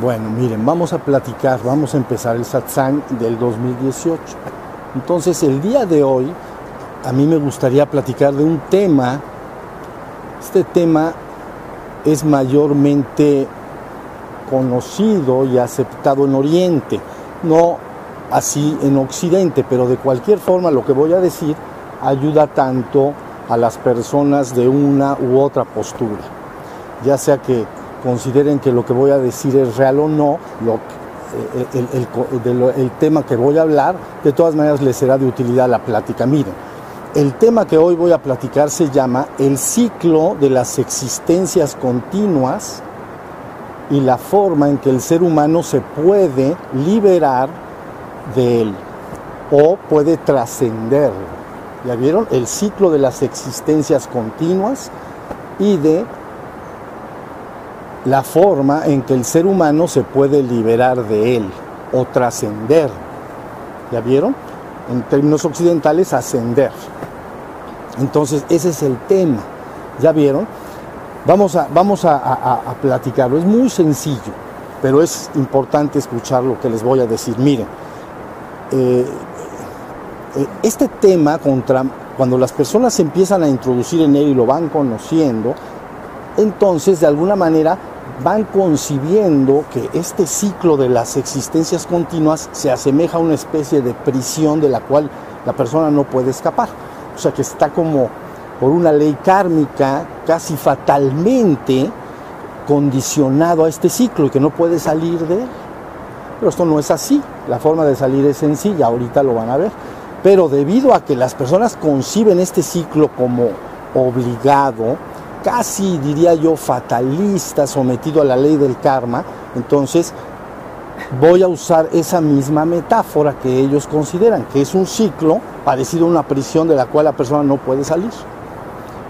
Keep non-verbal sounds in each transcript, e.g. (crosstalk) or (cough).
Bueno, miren, vamos a platicar, vamos a empezar el satsang del 2018. Entonces, el día de hoy, a mí me gustaría platicar de un tema. Este tema es mayormente conocido y aceptado en Oriente, no así en Occidente, pero de cualquier forma lo que voy a decir ayuda tanto a las personas de una u otra postura, ya sea que consideren que lo que voy a decir es real o no, eh, el, tema que voy a hablar, de todas maneras les será de utilidad la plática. Miren, el tema que hoy voy a platicar se llama el ciclo de las existencias continuas y la forma en que el ser humano se puede liberar de él o puede trascender. ¿Ya vieron? El ciclo de las existencias continuas y de la forma en que el ser humano se puede liberar de él o trascender. ¿Ya vieron? En términos occidentales, ascender. Entonces, ese es el tema. ¿Ya vieron? Vamos a, vamos a, platicarlo. Es muy sencillo, pero es importante escuchar lo que les voy a decir. Miren, eh, eh, este tema, contra, cuando las personas empiezan a introducir en él y lo van conociendo, entonces de alguna manera van concibiendo que este ciclo de las existencias continuas se asemeja a una especie de prisión de la cual la persona no puede escapar. O sea que está como por una ley kármica casi fatalmente condicionado a este ciclo y que no puede salir de él. Pero esto no es así. La forma de salir es sencilla, ahorita lo van a ver. Pero debido a que las personas conciben este ciclo como obligado, casi diría yo fatalista, sometido a la ley del karma, entonces voy a usar esa misma metáfora que ellos consideran, que es un ciclo parecido a una prisión de la cual la persona no puede salir.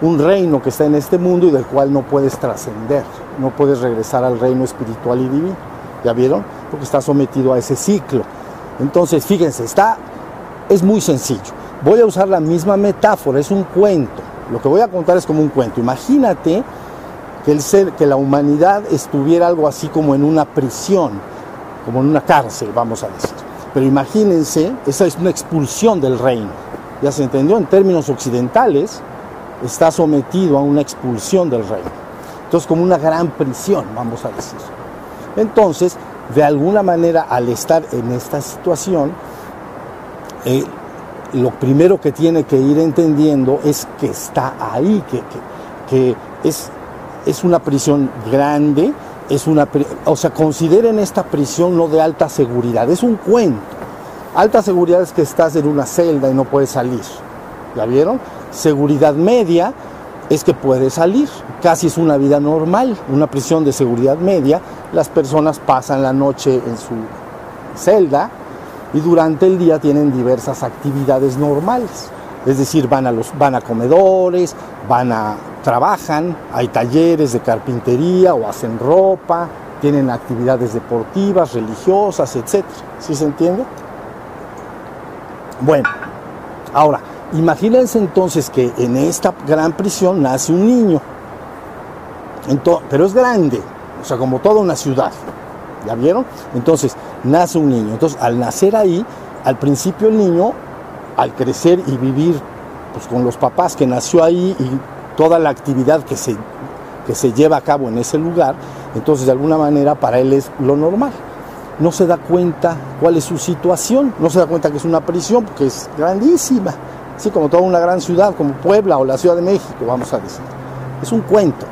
Un reino que está en este mundo y del cual no puedes trascender, no puedes regresar al reino espiritual y divino. ¿Ya vieron? Porque está sometido a ese ciclo. Entonces, fíjense, está, es muy sencillo. Voy a usar la misma metáfora, es un cuento. Lo que voy a contar es como un cuento. Imagínate que el ser, que la humanidad estuviera algo así como en una prisión, como en una cárcel, vamos a decir. Pero imagínense, esa es una expulsión del reino. Ya se entendió, en términos occidentales, está sometido a una expulsión del reino. Entonces, como una gran prisión, vamos a decir. Entonces, de alguna manera, al estar en esta situación, eh, lo primero que tiene que ir entendiendo es que está ahí, que, es, es una prisión grande, es una, o sea, consideren esta prisión no de alta seguridad, es un cuento. Alta seguridad es que estás en una celda y no puedes salir. ¿Ya vieron? Seguridad media es que puedes salir. Casi es una vida normal, una prisión de seguridad media. Las personas pasan la noche en su celda, y durante el día tienen diversas actividades normales. Es decir, van a, los, van a comedores, van a, trabajan, hay talleres de carpintería o hacen ropa, tienen actividades deportivas, religiosas, etc. ¿Sí se entiende? Bueno, ahora, imagínense entonces que en esta gran prisión nace un niño, pero es grande, o sea, como toda una ciudad. ¿Ya vieron? Entonces, nace un niño. Entonces, al nacer ahí, al principio el niño, al crecer y vivir pues, con los papás que nació ahí y toda la actividad que se, que se lleva a cabo en ese lugar, entonces de alguna manera para él es lo normal. No se da cuenta cuál es su situación, no se da cuenta que es una prisión porque es grandísima, así como toda una gran ciudad como Puebla o la Ciudad de México, vamos a decir. Es un cuento,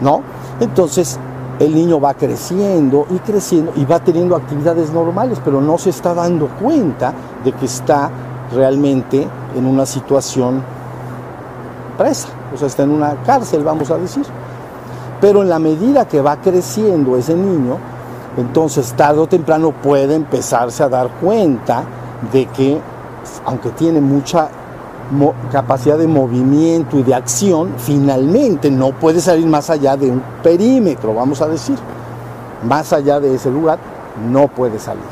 ¿no? Entonces, el niño va creciendo y creciendo y va teniendo actividades normales, pero no se está dando cuenta de que está realmente en una situación presa, o sea, está en una cárcel, vamos a decir. Pero en la medida que va creciendo ese niño, entonces tarde o temprano puede empezarse a dar cuenta de que, aunque tiene mucha capacidad de movimiento y de acción, finalmente no puede salir más allá de un perímetro, vamos a decir. Más allá de ese lugar no puede salir.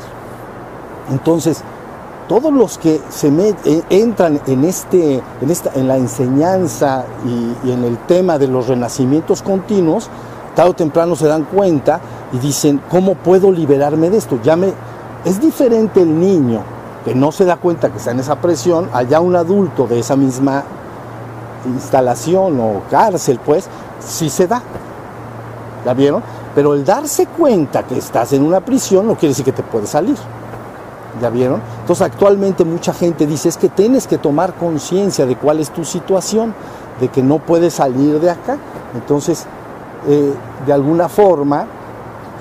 Entonces, todos los que se eh, entran en, este, en, esta, en la enseñanza y, y en el tema de los renacimientos continuos, tarde o temprano se dan cuenta y dicen, ¿cómo puedo liberarme de esto? Ya me... Es diferente el niño que no se da cuenta que está en esa presión, allá un adulto de esa misma instalación o cárcel, pues, sí se da. ¿La vieron? Pero el darse cuenta que estás en una prisión no quiere decir que te puedes salir. ¿Ya vieron? Entonces actualmente mucha gente dice es que tienes que tomar conciencia de cuál es tu situación, de que no puedes salir de acá. Entonces, eh, de alguna forma,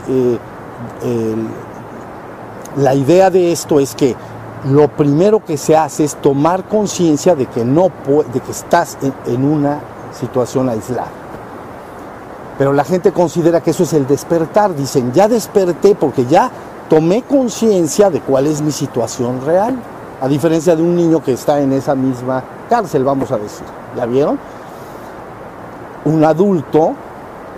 eh, la idea de esto es que lo primero que se hace es tomar conciencia de que no de que estás en, una situación aislada. Pero la gente considera que eso es el despertar. Dicen, ya desperté porque ya tomé conciencia de cuál es mi situación real. A diferencia de un niño que está en esa misma cárcel, vamos a decir. ¿Ya vieron? Un adulto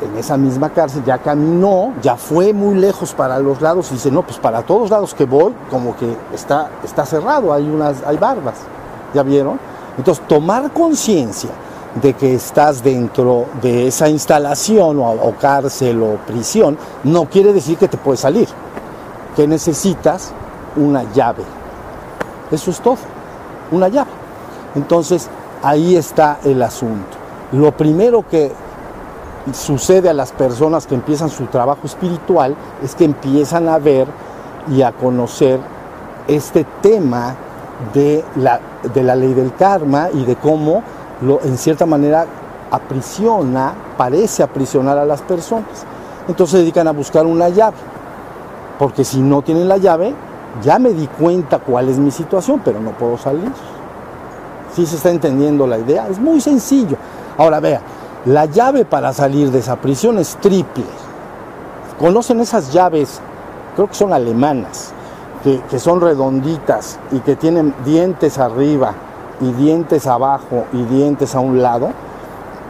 en esa misma cárcel ya caminó, ya fue muy lejos para los lados y dice, no, pues para todos lados que voy, como que está, está cerrado, hay, unas, hay barbas, ¿ya vieron? Entonces, tomar conciencia de que estás dentro de esa instalación o, o, cárcel o prisión, no quiere decir que te puedes salir, que necesitas una llave. Eso es todo, una llave. Entonces, ahí está el asunto. Lo primero que sucede a las personas que empiezan su trabajo espiritual es que empiezan a ver y a conocer este tema de la, de la ley del karma y de cómo lo, en cierta manera aprisiona, parece aprisionar a las personas. Entonces se dedican a buscar una llave, porque si no tienen la llave, ya me di cuenta cuál es mi situación, pero no puedo salir. Si se está entendiendo la idea? Es muy sencillo. Ahora vea, la llave para salir de esa prisión es triple. ¿Conocen esas llaves? Creo que son alemanas, que, son redonditas y que tienen dientes arriba y dientes abajo y dientes a un lado.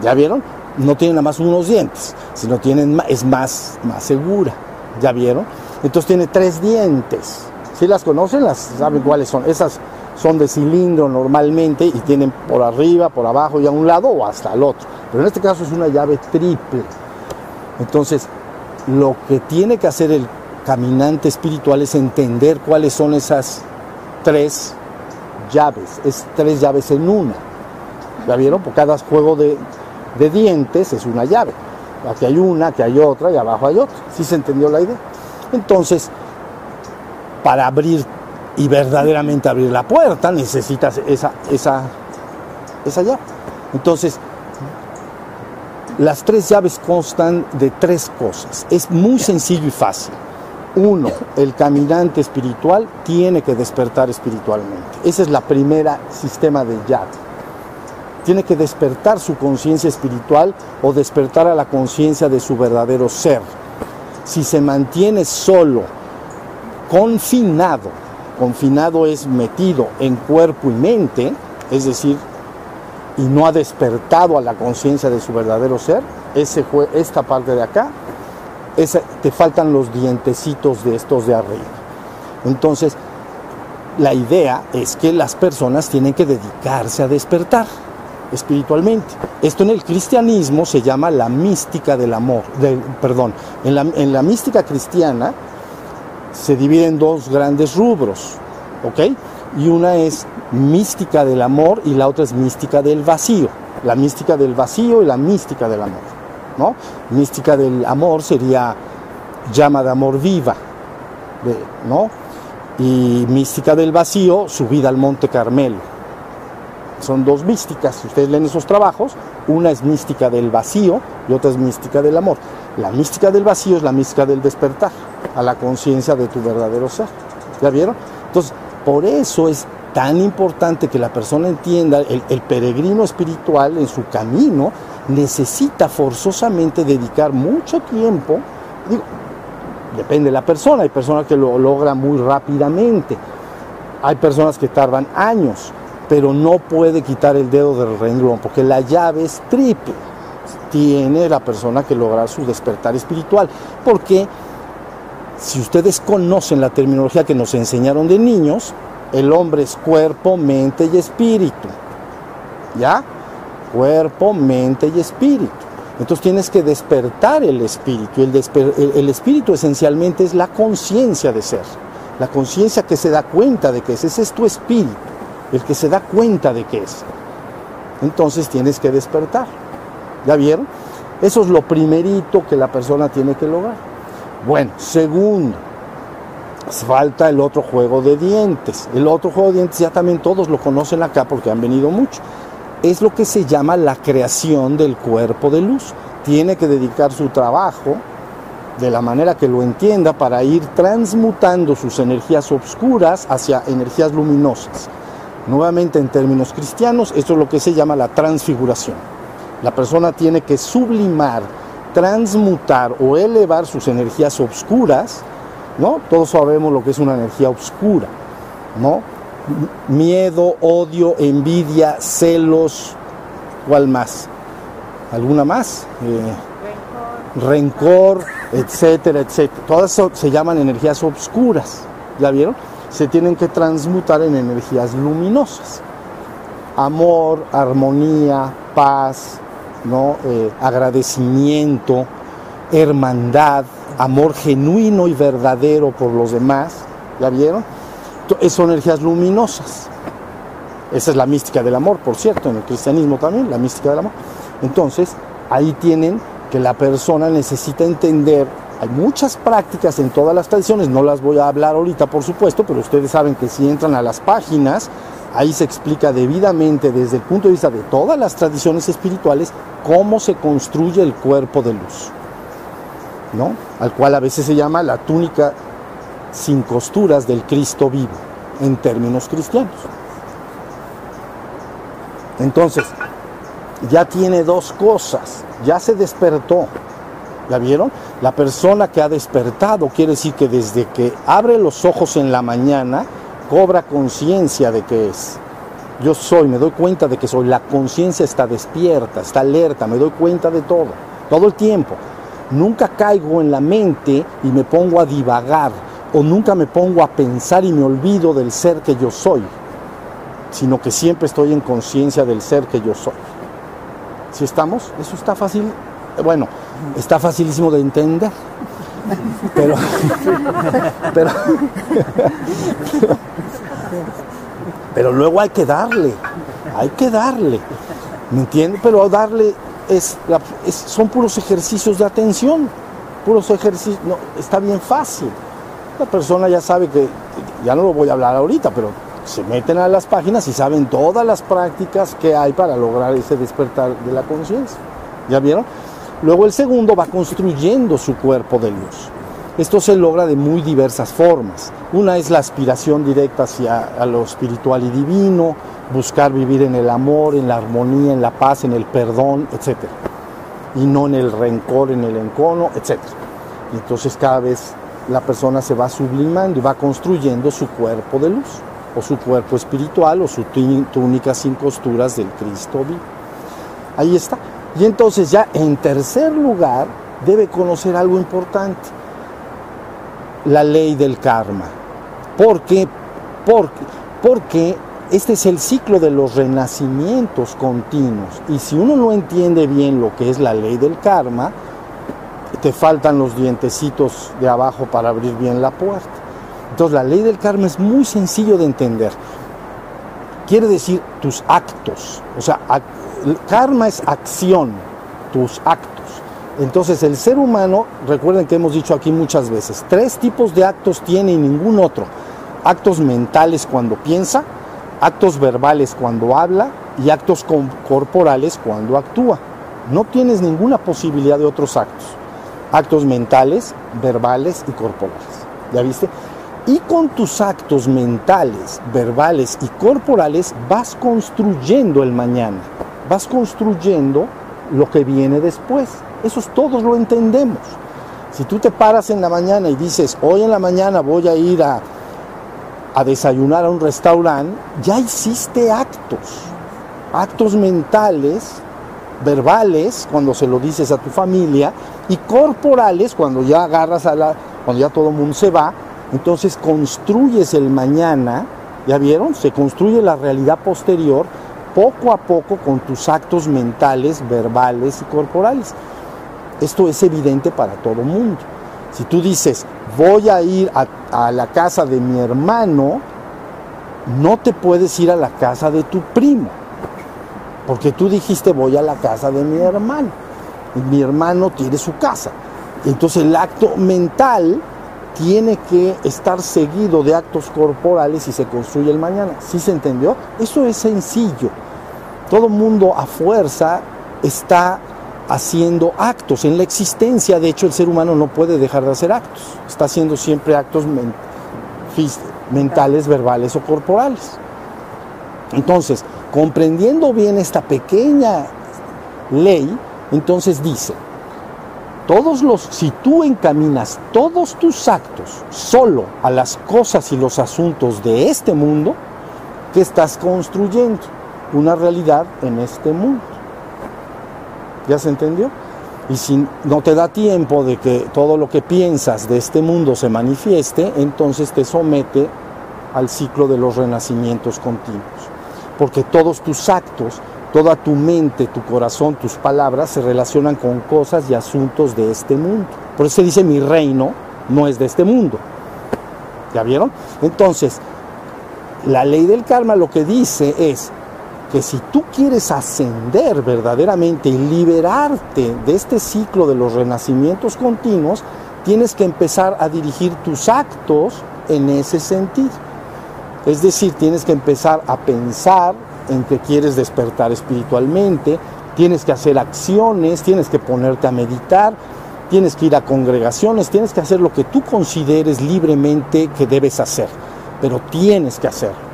¿Ya vieron? No tienen nada más unos dientes, sino tienen, es más, más segura. ¿Ya vieron? Entonces tiene tres dientes. ¿Sí las conocen? ¿Las saben cuáles son? Esas son de cilindro normalmente y tienen por arriba, por abajo y a un lado o hasta el otro. Pero en este caso es una llave triple. Entonces, lo que tiene que hacer el caminante espiritual es entender cuáles son esas tres llaves. Es tres llaves en una. ¿Ya vieron? Por cada juego de, dientes es una llave. Aquí hay una, aquí hay otra y abajo hay otra. ¿Sí se entendió la idea? Entonces, para abrir y verdaderamente abrir la puerta, necesitas esa, esa, esa llave. Entonces, las tres llaves constan de tres cosas. Es muy sencillo y fácil. Uno, el caminante espiritual tiene que despertar espiritualmente. Esa es la primera sistema de llave. Tiene que despertar su conciencia espiritual o despertar a la conciencia de su verdadero ser. Si se mantiene solo, confinado, confinado es metido en cuerpo y mente, es decir, y no ha despertado a la conciencia de su verdadero ser, ese esta parte de acá, te faltan los dientecitos de estos de arriba. Entonces, la idea es que las personas tienen que dedicarse a despertar espiritualmente. Esto en el cristianismo se llama la mística del amor, perdón, en la, en la mística cristiana se divide en dos grandes rubros, ¿ok? Y una es mística del amor y la otra es mística del vacío. La mística del vacío y la mística del amor, ¿no? Mística del amor sería llama de amor viva, ¿no? Y mística del vacío, subida al Monte Carmelo. Son dos místicas, si ustedes leen esos trabajos, una es mística del vacío y otra es mística del amor. La mística del vacío es la mística del despertar a la conciencia de tu verdadero ser. ¿Ya vieron? Entonces, por eso es tan importante que la persona entienda, el, peregrino espiritual en su camino necesita forzosamente dedicar mucho tiempo, digo, depende de la persona, hay personas que lo logran muy rápidamente, hay personas que tardan años, pero no puede quitar el dedo del renglón, porque la llave es triple, tiene la persona que lograr su despertar espiritual, porque si ustedes conocen la terminología que nos enseñaron de niños, el hombre es cuerpo, mente y espíritu. ¿Ya? Cuerpo, mente y espíritu. Entonces tienes que despertar el espíritu. El, el espíritu esencialmente es la conciencia de ser. La conciencia que se da cuenta de que es. Ese es tu espíritu, el que se da cuenta de que es. Entonces tienes que despertar. ¿Ya vieron? Eso es lo primerito que la persona tiene que lograr. Bueno, segundo, falta el otro juego de dientes. El otro juego de dientes ya también todos lo conocen acá porque han venido mucho. Es lo que se llama la creación del cuerpo de luz. Tiene que dedicar su trabajo de la manera que lo entienda para ir transmutando sus energías oscuras hacia energías luminosas. Nuevamente en términos cristianos, esto es lo que se llama la transfiguración. La persona tiene que sublimar, transmutar o elevar sus energías oscuras, ¿no? Todos sabemos lo que es una energía oscura, ¿no? Miedo, odio, envidia, celos, ¿cuál más? ¿Alguna más? Eh, rencor, etcétera, etcétera. Todas se llaman energías oscuras, ¿ya vieron? Se tienen que transmutar en energías luminosas. Amor, armonía, paz, ¿no? Eh, agradecimiento, hermandad, amor genuino y verdadero por los demás, ¿ya vieron? Son energías luminosas. Esa es la mística del amor, por cierto, en el cristianismo también, la mística del amor. Entonces, ahí tienen que la persona necesita entender, hay muchas prácticas en todas las tradiciones, no las voy a hablar ahorita, por supuesto, pero ustedes saben que si entran a las páginas, ahí se explica debidamente desde el punto de vista de todas las tradiciones espirituales cómo se construye el cuerpo de luz, ¿no? Al cual a veces se llama la túnica sin costuras del Cristo vivo, en términos cristianos. Entonces, ya tiene dos cosas, ya se despertó. ¿Ya vieron? La persona que ha despertado quiere decir que desde que abre los ojos en la mañana, cobra conciencia de que es. Yo soy, me doy cuenta de que soy. La conciencia está despierta, está alerta, me doy cuenta de todo, todo el tiempo. Nunca caigo en la mente y me pongo a divagar, o nunca me pongo a pensar y me olvido del ser que yo soy, sino que siempre estoy en conciencia del ser que yo soy. ¿Si estamos? Eso está fácil. Bueno, está facilísimo de entender. Pero, pero, pero luego hay que darle, hay que darle, ¿me entiendes? Pero darle es, son puros ejercicios de atención, puros ejercicios, no, está bien fácil. La persona ya sabe que, ya no lo voy a hablar ahorita, pero se meten a las páginas y saben todas las prácticas que hay para lograr ese despertar de la conciencia. ¿Ya vieron? Luego el segundo va construyendo su cuerpo de luz. Esto se logra de muy diversas formas. Una es la aspiración directa hacia lo espiritual y divino, buscar vivir en el amor, en la armonía, en la paz, en el perdón, etc. Y no en el rencor, en el encono, etc. entonces cada vez la persona se va sublimando y va construyendo su cuerpo de luz, o su cuerpo espiritual, o su túnica sin costuras del Cristo vivo. Ahí está. Y entonces ya en tercer lugar debe conocer algo importante la ley del karma. ¿Por qué? Porque, porque este es el ciclo de los renacimientos continuos. Y si uno no entiende bien lo que es la ley del karma, te faltan los dientecitos de abajo para abrir bien la puerta. Entonces la ley del karma es muy sencillo de entender. Quiere decir tus actos. O sea, karma es acción, tus actos. Entonces el ser humano, recuerden que hemos dicho aquí muchas veces, tres tipos de actos tiene y ningún otro. Actos mentales cuando piensa, actos verbales cuando habla y actos corporales cuando actúa. No tienes ninguna posibilidad de otros actos. Actos mentales, verbales y corporales. ¿Ya viste? Y con tus actos mentales, verbales y corporales vas construyendo el mañana. Vas construyendo lo que viene después. Eso todos lo entendemos. Si tú te paras en la mañana y dices, hoy en la mañana voy a ir a, a desayunar a un restaurante, ya hiciste actos, actos mentales, verbales, cuando se lo dices a tu familia, y corporales, cuando ya agarras a la, cuando ya todo el mundo se va, entonces construyes el mañana, ¿ya vieron? Se construye la realidad posterior poco a poco con tus actos mentales, verbales y corporales. Esto es evidente para todo mundo. Si tú dices, voy a ir a, a, la casa de mi hermano, no te puedes ir a la casa de tu primo, porque tú dijiste, voy a la casa de mi hermano. Y mi hermano tiene su casa. Entonces el acto mental tiene que estar seguido de actos corporales y se construye el mañana. ¿Sí se entendió? Eso es sencillo. Todo mundo a fuerza está haciendo actos. En la existencia, de hecho, el ser humano no puede dejar de hacer actos. Está haciendo siempre actos mentales, verbales o corporales. Entonces, comprendiendo bien esta pequeña ley, entonces dice, todos los, si tú encaminas todos tus actos solo a las cosas y los asuntos de este mundo, ¿qué estás construyendo? Una realidad en este mundo. ¿Ya se entendió? Y si no te da tiempo de que todo lo que piensas de este mundo se manifieste, entonces te somete al ciclo de los renacimientos continuos. Porque todos tus actos Toda tu mente, tu corazón, tus palabras se relacionan con cosas y asuntos de este mundo. Por eso se dice mi reino no es de este mundo. ¿Ya vieron? Entonces, la ley del karma lo que dice es que si tú quieres ascender verdaderamente y liberarte de este ciclo de los renacimientos continuos, tienes que empezar a dirigir tus actos en ese sentido. Es decir, tienes que empezar a pensar en que quieres despertar espiritualmente, tienes que hacer acciones, tienes que ponerte a meditar, tienes que ir a congregaciones, tienes que hacer lo que tú consideres libremente que debes hacer, pero tienes que hacerlo.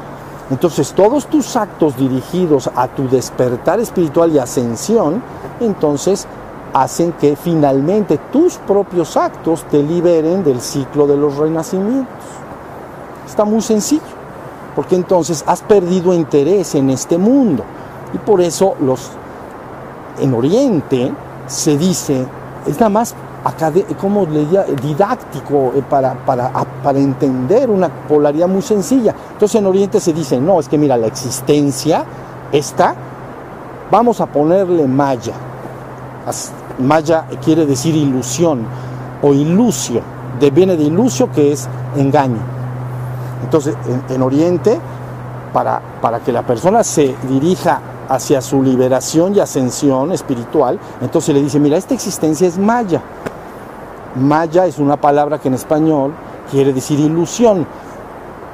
Entonces todos tus actos dirigidos a tu despertar espiritual y ascensión, entonces hacen que finalmente tus propios actos te liberen del ciclo de los renacimientos. Está muy sencillo porque entonces has perdido interés en este mundo. Y por eso los en Oriente se dice, es nada más como le didáctico eh, para, para, para entender una polaridad muy sencilla. Entonces en Oriente se dice, no, es que mira, la existencia está, vamos a ponerle maya. Maya quiere decir ilusión o ilusio, viene de ilusio que es engaño. Entonces, en, Oriente, para, para que la persona se dirija hacia su liberación y ascensión espiritual, entonces le dice, mira, esta existencia es maya. Maya es una palabra que en español quiere decir ilusión.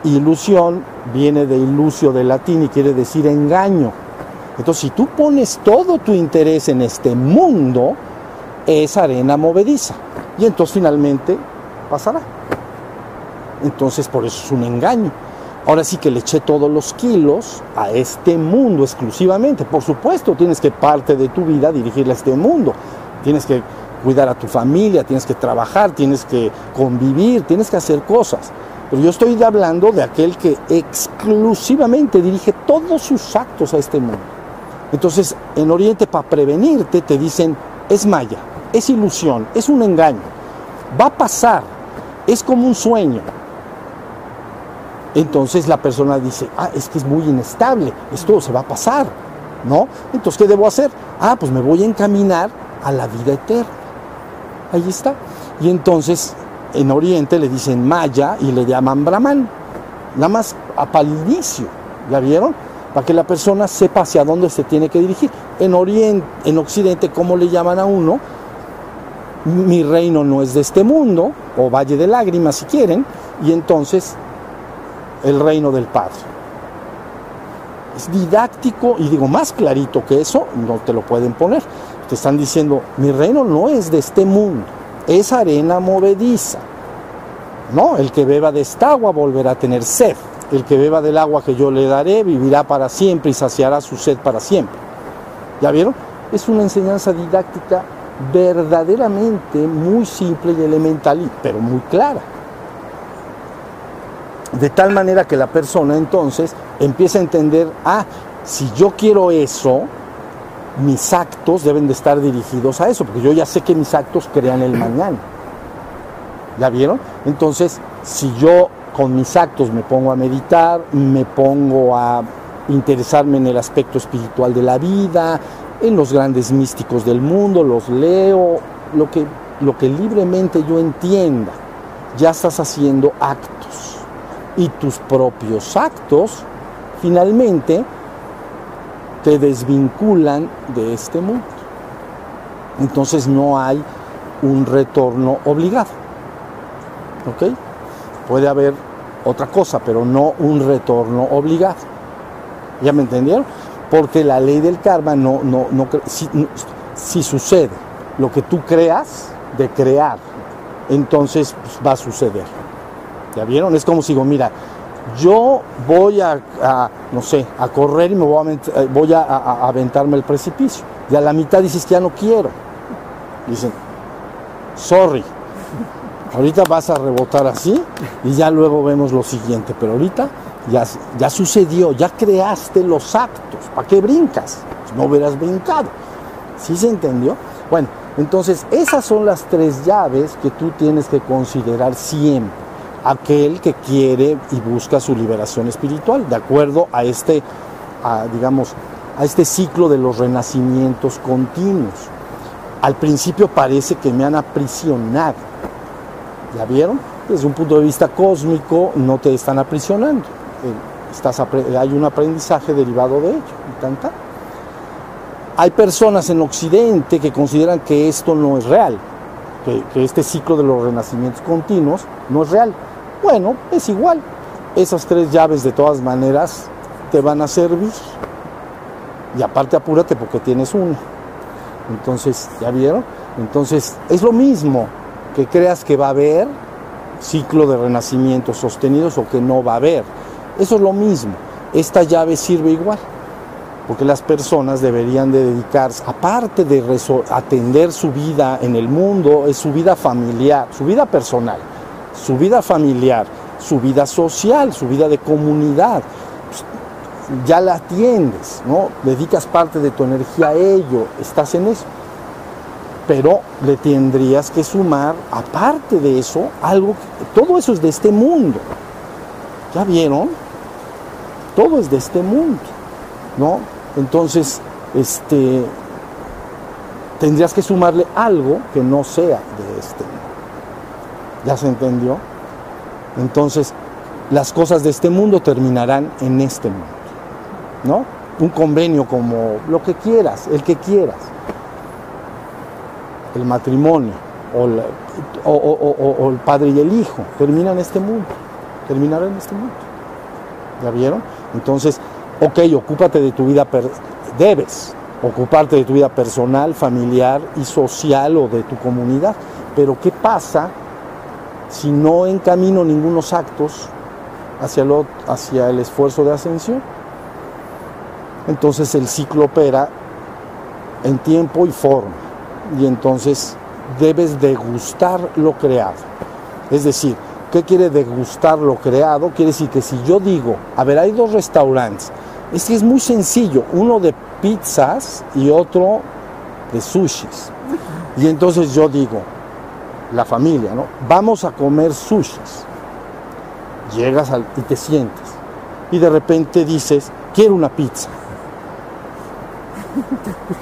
Ilusión viene de ilusio de latín y quiere decir engaño. Entonces, si tú pones todo tu interés en este mundo, es arena movediza. Y entonces finalmente pasará. Entonces por eso es un engaño. Ahora sí que le eché todos los kilos a este mundo exclusivamente. Por supuesto, tienes que parte de tu vida dirigirla a este mundo. Tienes que cuidar a tu familia, tienes que trabajar, tienes que convivir, tienes que hacer cosas. Pero yo estoy hablando de aquel que exclusivamente dirige todos sus actos a este mundo. Entonces, en Oriente, para prevenirte, te dicen, es maya, es ilusión, es un engaño. Va a pasar, es como un sueño. Entonces la persona dice, ah, es que es muy inestable, esto se va a pasar, ¿no? Entonces, ¿qué debo hacer? Ah, pues me voy a encaminar a la vida eterna. Ahí está. Y entonces en Oriente le dicen Maya y le llaman Brahman. Nada más para el inicio, ¿ya vieron? Para que la persona sepa hacia dónde se tiene que dirigir. En Oriente, en Occidente, ¿cómo le llaman a uno? Mi reino no es de este mundo, o Valle de Lágrimas si quieren, y entonces el reino del Padre. Es didáctico y digo, más clarito que eso, no te lo pueden poner. Te están diciendo, mi reino no es de este mundo, es arena movediza. No, el que beba de esta agua volverá a tener sed. El que beba del agua que yo le daré vivirá para siempre y saciará su sed para siempre. ¿Ya vieron? Es una enseñanza didáctica verdaderamente muy simple y elemental, pero muy clara. De tal manera que la persona entonces empieza a entender, ah, si yo quiero eso, mis actos deben de estar dirigidos a eso, porque yo ya sé que mis actos crean el mañana. ¿Ya vieron? Entonces, si yo con mis actos me pongo a meditar, me pongo a interesarme en el aspecto espiritual de la vida, en los grandes místicos del mundo, los leo, lo que, lo que libremente yo entienda. Ya estás haciendo actos. Y tus propios actos, finalmente, te desvinculan de este mundo. Entonces no hay un retorno obligado. ¿Ok? Puede haber otra cosa, pero no un retorno obligado. ¿Ya me entendieron? Porque la ley del karma no, no, no, si, sucede lo que tú creas de crear, entonces pues, va a suceder. ¿Ya vieron? Es como si digo, mira, yo voy a, no sé, a correr y me voy, a, eh, voy a, aventarme el precipicio. Y a la mitad dices que ya no quiero. Dicen, sorry, ahorita vas a rebotar así y ya luego vemos lo siguiente, pero ahorita ya, ya sucedió, ya creaste los actos, ¿para qué brincas? No hubieras brincado. ¿Sí se entendió? Bueno, entonces esas son las tres llaves que tú tienes que considerar siempre. Aquel que quiere y busca su liberación espiritual, de acuerdo a este, digamos, a este ciclo de los renacimientos continuos. Al principio parece que me han aprisionado. ¿Ya vieron? Desde un punto de vista cósmico no te están aprisionando estás, hay un aprendizaje derivado de ello. Hay personas en Occidente que consideran que esto no es real, que este ciclo de los renacimientos continuos no es real. Bueno, es igual. Esas tres llaves de todas maneras te van a servir. Y aparte apúrate porque tienes una. Entonces, ¿ya vieron? Entonces, es lo mismo que creas que va a haber ciclo de renacimiento sostenidos o que no va a haber. Eso es lo mismo. Esta llave sirve igual, porque las personas deberían de dedicarse, aparte de atender su vida en el mundo, es su vida familiar, su vida personal, su vida familiar, su vida social, su vida de comunidad. Pues, ya la atiendes, ¿no? Dedicas parte de tu energía a ello, estás en eso. Pero le tendrías que sumar, aparte de eso, algo, todo eso es de este mundo. ¿Ya vieron? todo es de este mundo, ¿no? Entonces, este, tendrías que sumarle algo que no sea de este mundo. ¿Ya se entendió? Entonces, las cosas de este mundo terminarán en este mundo, ¿no? Un convenio como lo que quieras, el que quieras. El matrimonio o, o el padre y el hijo terminan en este mundo, terminarán en este mundo. ¿Ya vieron? Entonces, ok, ocúpate de tu vida, debes ocuparte de tu vida personal, familiar y social o de tu comunidad. Pero ¿qué pasa si no encamino ningunos actos hacia, lo, hacia el esfuerzo de ascensión? Entonces el ciclo opera en tiempo y forma. Y entonces debes degustar lo creado. Es decir, ¿Qué quiere degustar lo creado? Quiere decir que si yo digo, a ver, hay dos restaurantes, es que es muy sencillo, uno de pizzas y otro de sushis. Y entonces yo digo, la familia, ¿no? Vamos a comer sushis. Llegas al, y te sientes. Y de repente dices, quiero una pizza. (laughs)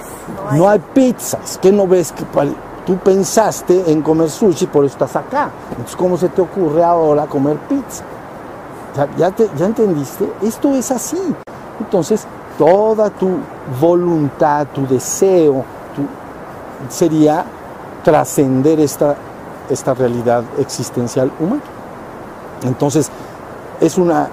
No hay pizzas. ¿Qué no ves que Tú pensaste en comer sushi, por eso estás acá. Entonces, ¿cómo se te ocurre ahora comer pizza? ¿Ya, ya, entendiste? Esto es así. Entonces, toda tu voluntad, tu deseo, sería trascender esta, esta realidad existencial humana. Entonces, es una,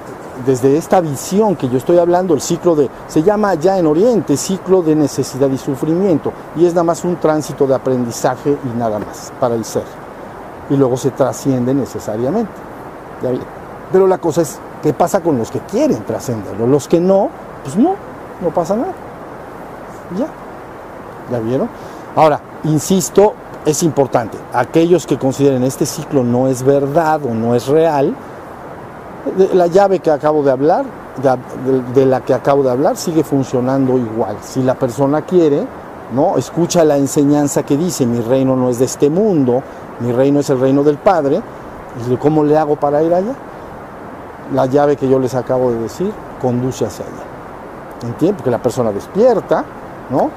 desde esta visión que yo estoy hablando, el ciclo de, se llama ya en Oriente, ciclo de necesidad y sufrimiento, y es nada más un tránsito de aprendizaje y nada más para el ser. Y luego se trasciende necesariamente. Pero la cosa es, ¿qué pasa con los que quieren trascenderlo? Los que no, pues no, no pasa nada. Ya, ¿ya vieron? Ahora, insisto, es importante, aquellos que consideren este ciclo no es verdad o no es real, la llave que acabo de hablar, de, la que acabo de hablar, sigue funcionando igual. Si la persona quiere, ¿no? Escucha la enseñanza que dice, mi reino no es de este mundo, mi reino es el reino del Padre, y ¿cómo le hago para ir allá? La llave que yo les acabo de decir conduce hacia allá. ¿entiendes? Porque la persona despierta, ¿no?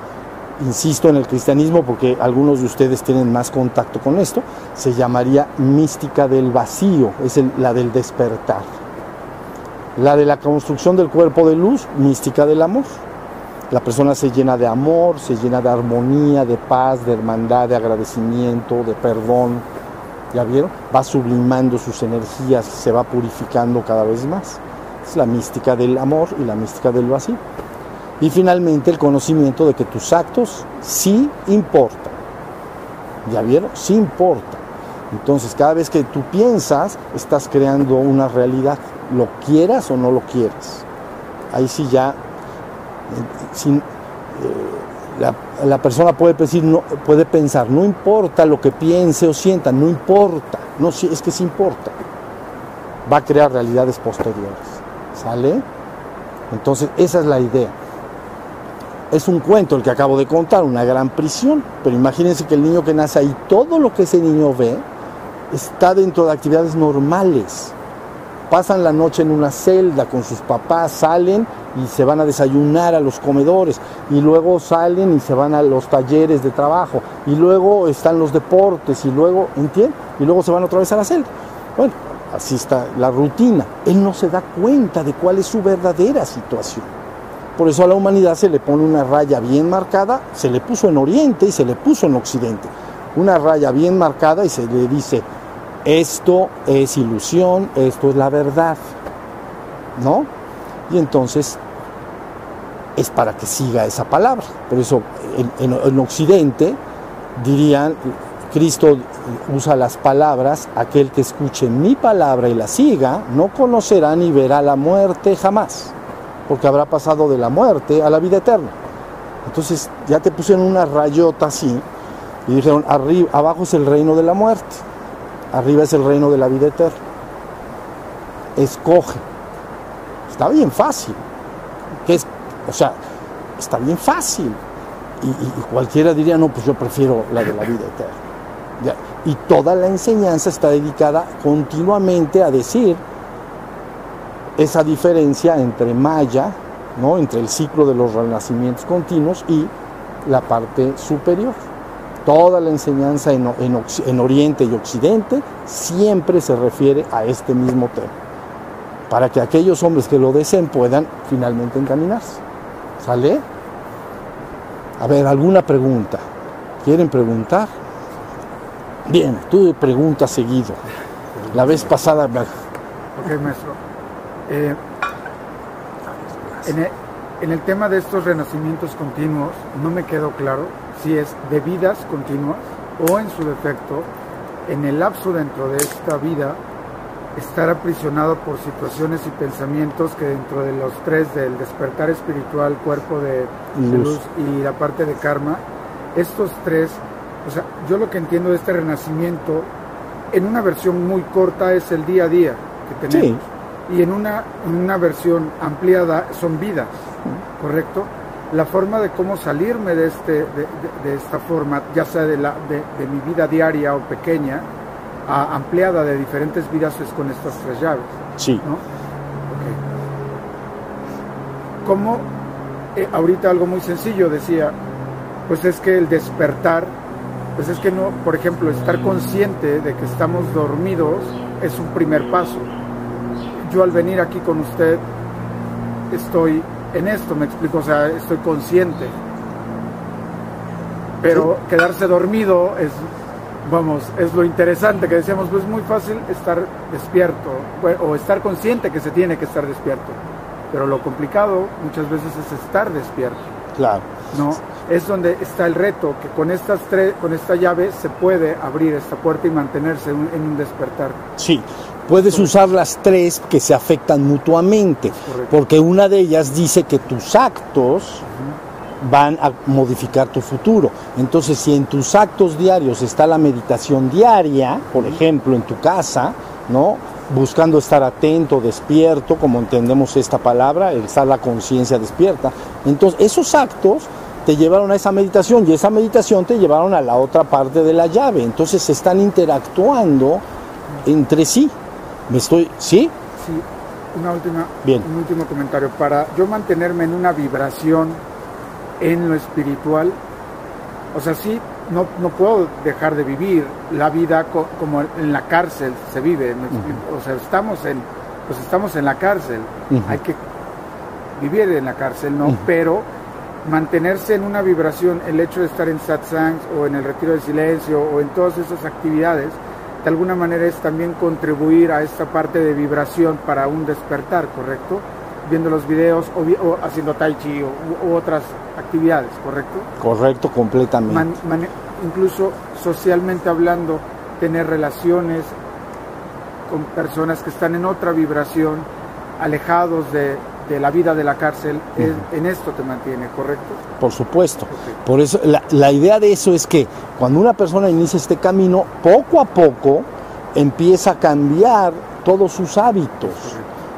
Insisto en el cristianismo porque algunos de ustedes tienen más contacto con esto, se llamaría mística del vacío, es la del despertar. La de la construcción del cuerpo de luz, mística del amor. La persona se llena de amor, se llena de armonía, de paz, de hermandad, de agradecimiento, de perdón. ¿Ya vieron? Va sublimando sus energías, se va purificando cada vez más. Es la mística del amor y la mística del vacío. Y finalmente el conocimiento de que tus actos sí importan. ¿Ya vieron? Sí importan. Entonces cada vez que tú piensas, estás creando una realidad, lo quieras o no lo quieras. Ahí sí ya, eh, eh, la, persona puede, decir, no, puede pensar, no importa lo que piense o sienta, no importa, no, es que sí importa. Va a crear realidades posteriores. ¿Sale? Entonces, esa es la idea. Es un cuento el que acabo de contar, una gran prisión, pero imagínense que el niño que nace ahí, todo lo que ese niño ve está dentro de actividades normales. Pasan la noche en una celda con sus papás, salen y se van a desayunar a los comedores y luego salen y se van a los talleres de trabajo y luego están los deportes y luego, ¿entiendes? Y luego se van otra vez a la celda. Bueno, así está la rutina. Él no se da cuenta de cuál es su verdadera situación. Por eso a la humanidad se le pone una raya bien marcada, se le puso en Oriente y se le puso en Occidente. Una raya bien marcada y se le dice, esto es ilusión, esto es la verdad. ¿No? Y entonces es para que siga esa palabra. Por eso en, en Occidente dirían, Cristo usa las palabras, aquel que escuche mi palabra y la siga, no conocerá ni verá la muerte jamás porque habrá pasado de la muerte a la vida eterna. Entonces ya te pusieron una rayota así y dijeron, arriba, abajo es el reino de la muerte, arriba es el reino de la vida eterna. Escoge. Está bien fácil. ¿Qué es? O sea, está bien fácil. Y, cualquiera diría, no, pues yo prefiero la de la vida eterna. Y toda la enseñanza está dedicada continuamente a decir, esa diferencia entre Maya, ¿no? entre el ciclo de los renacimientos continuos y la parte superior. Toda la enseñanza en, en, Oriente y Occidente siempre se refiere a este mismo tema, para que aquellos hombres que lo deseen puedan finalmente encaminarse. ¿Sale? A ver, ¿alguna pregunta? ¿Quieren preguntar? Bien, tú preguntas seguido. La vez pasada... Ok, maestro. Eh, en, el, tema de estos renacimientos continuos, no me quedó claro si es de vidas continuas o en su defecto, en el lapso dentro de esta vida, estar aprisionado por situaciones y pensamientos que dentro de los tres del despertar espiritual, cuerpo de, luz. y la parte de karma, estos tres, o sea, yo lo que entiendo de este renacimiento, en una versión muy corta es el día a día que tenemos y en una, una versión ampliada son vidas, ¿correcto? La forma de cómo salirme de, este, de, esta forma, ya sea de, la, de, mi vida diaria o pequeña, a, ampliada de diferentes vidas es con estas tres llaves. Sí. ¿no? Como eh, ahorita algo muy sencillo decía, pues es que el despertar, pues es que no, por ejemplo, estar consciente de que estamos dormidos es un primer paso yo al venir aquí con usted estoy en esto, me explico, o sea, estoy consciente. Pero quedarse dormido es, vamos, es lo interesante que decíamos, pues es muy fácil estar despierto o estar consciente que se tiene que estar despierto. Pero lo complicado muchas veces es estar despierto. Claro. ¿No? Es donde está el reto, que con estas tres, con esta llave se puede abrir esta puerta y mantenerse en un despertar. Sí, Puedes usar las tres que se afectan mutuamente, porque una de ellas dice que tus actos van a modificar tu futuro. Entonces, si en tus actos diarios está la meditación diaria, por ejemplo, en tu casa, ¿no? Buscando estar atento, despierto, como entendemos esta palabra, estar la conciencia despierta. Entonces, esos actos te llevaron a esa meditación y esa meditación te llevaron a la otra parte de la llave. Entonces, se están interactuando entre sí. ¿Me estoy. ¿Sí? Sí. una última, Bien. un último comentario. Para yo mantenerme en una vibración en lo espiritual, o sea, sí, no, no puedo dejar de vivir la vida como en la cárcel se vive. O sea, estamos en, pues estamos en la cárcel. Hay que vivir en la cárcel, ¿no? Pero mantenerse en una vibración, el hecho de estar en satsangs o en el retiro de silencio o en todas esas actividades, de alguna manera es también contribuir a esta parte de vibración para un despertar, ¿correcto? Viendo los videos o, haciendo tai chi o, otras actividades, ¿correcto? Correcto, completamente. incluso socialmente hablando, tener relaciones con personas que están en otra vibración, alejados de, de la vida de la cárcel, en esto te mantiene, ¿correcto? Por supuesto. Por eso, la, idea de eso es que cuando una persona inicia este camino, poco a poco empieza a cambiar todos sus hábitos.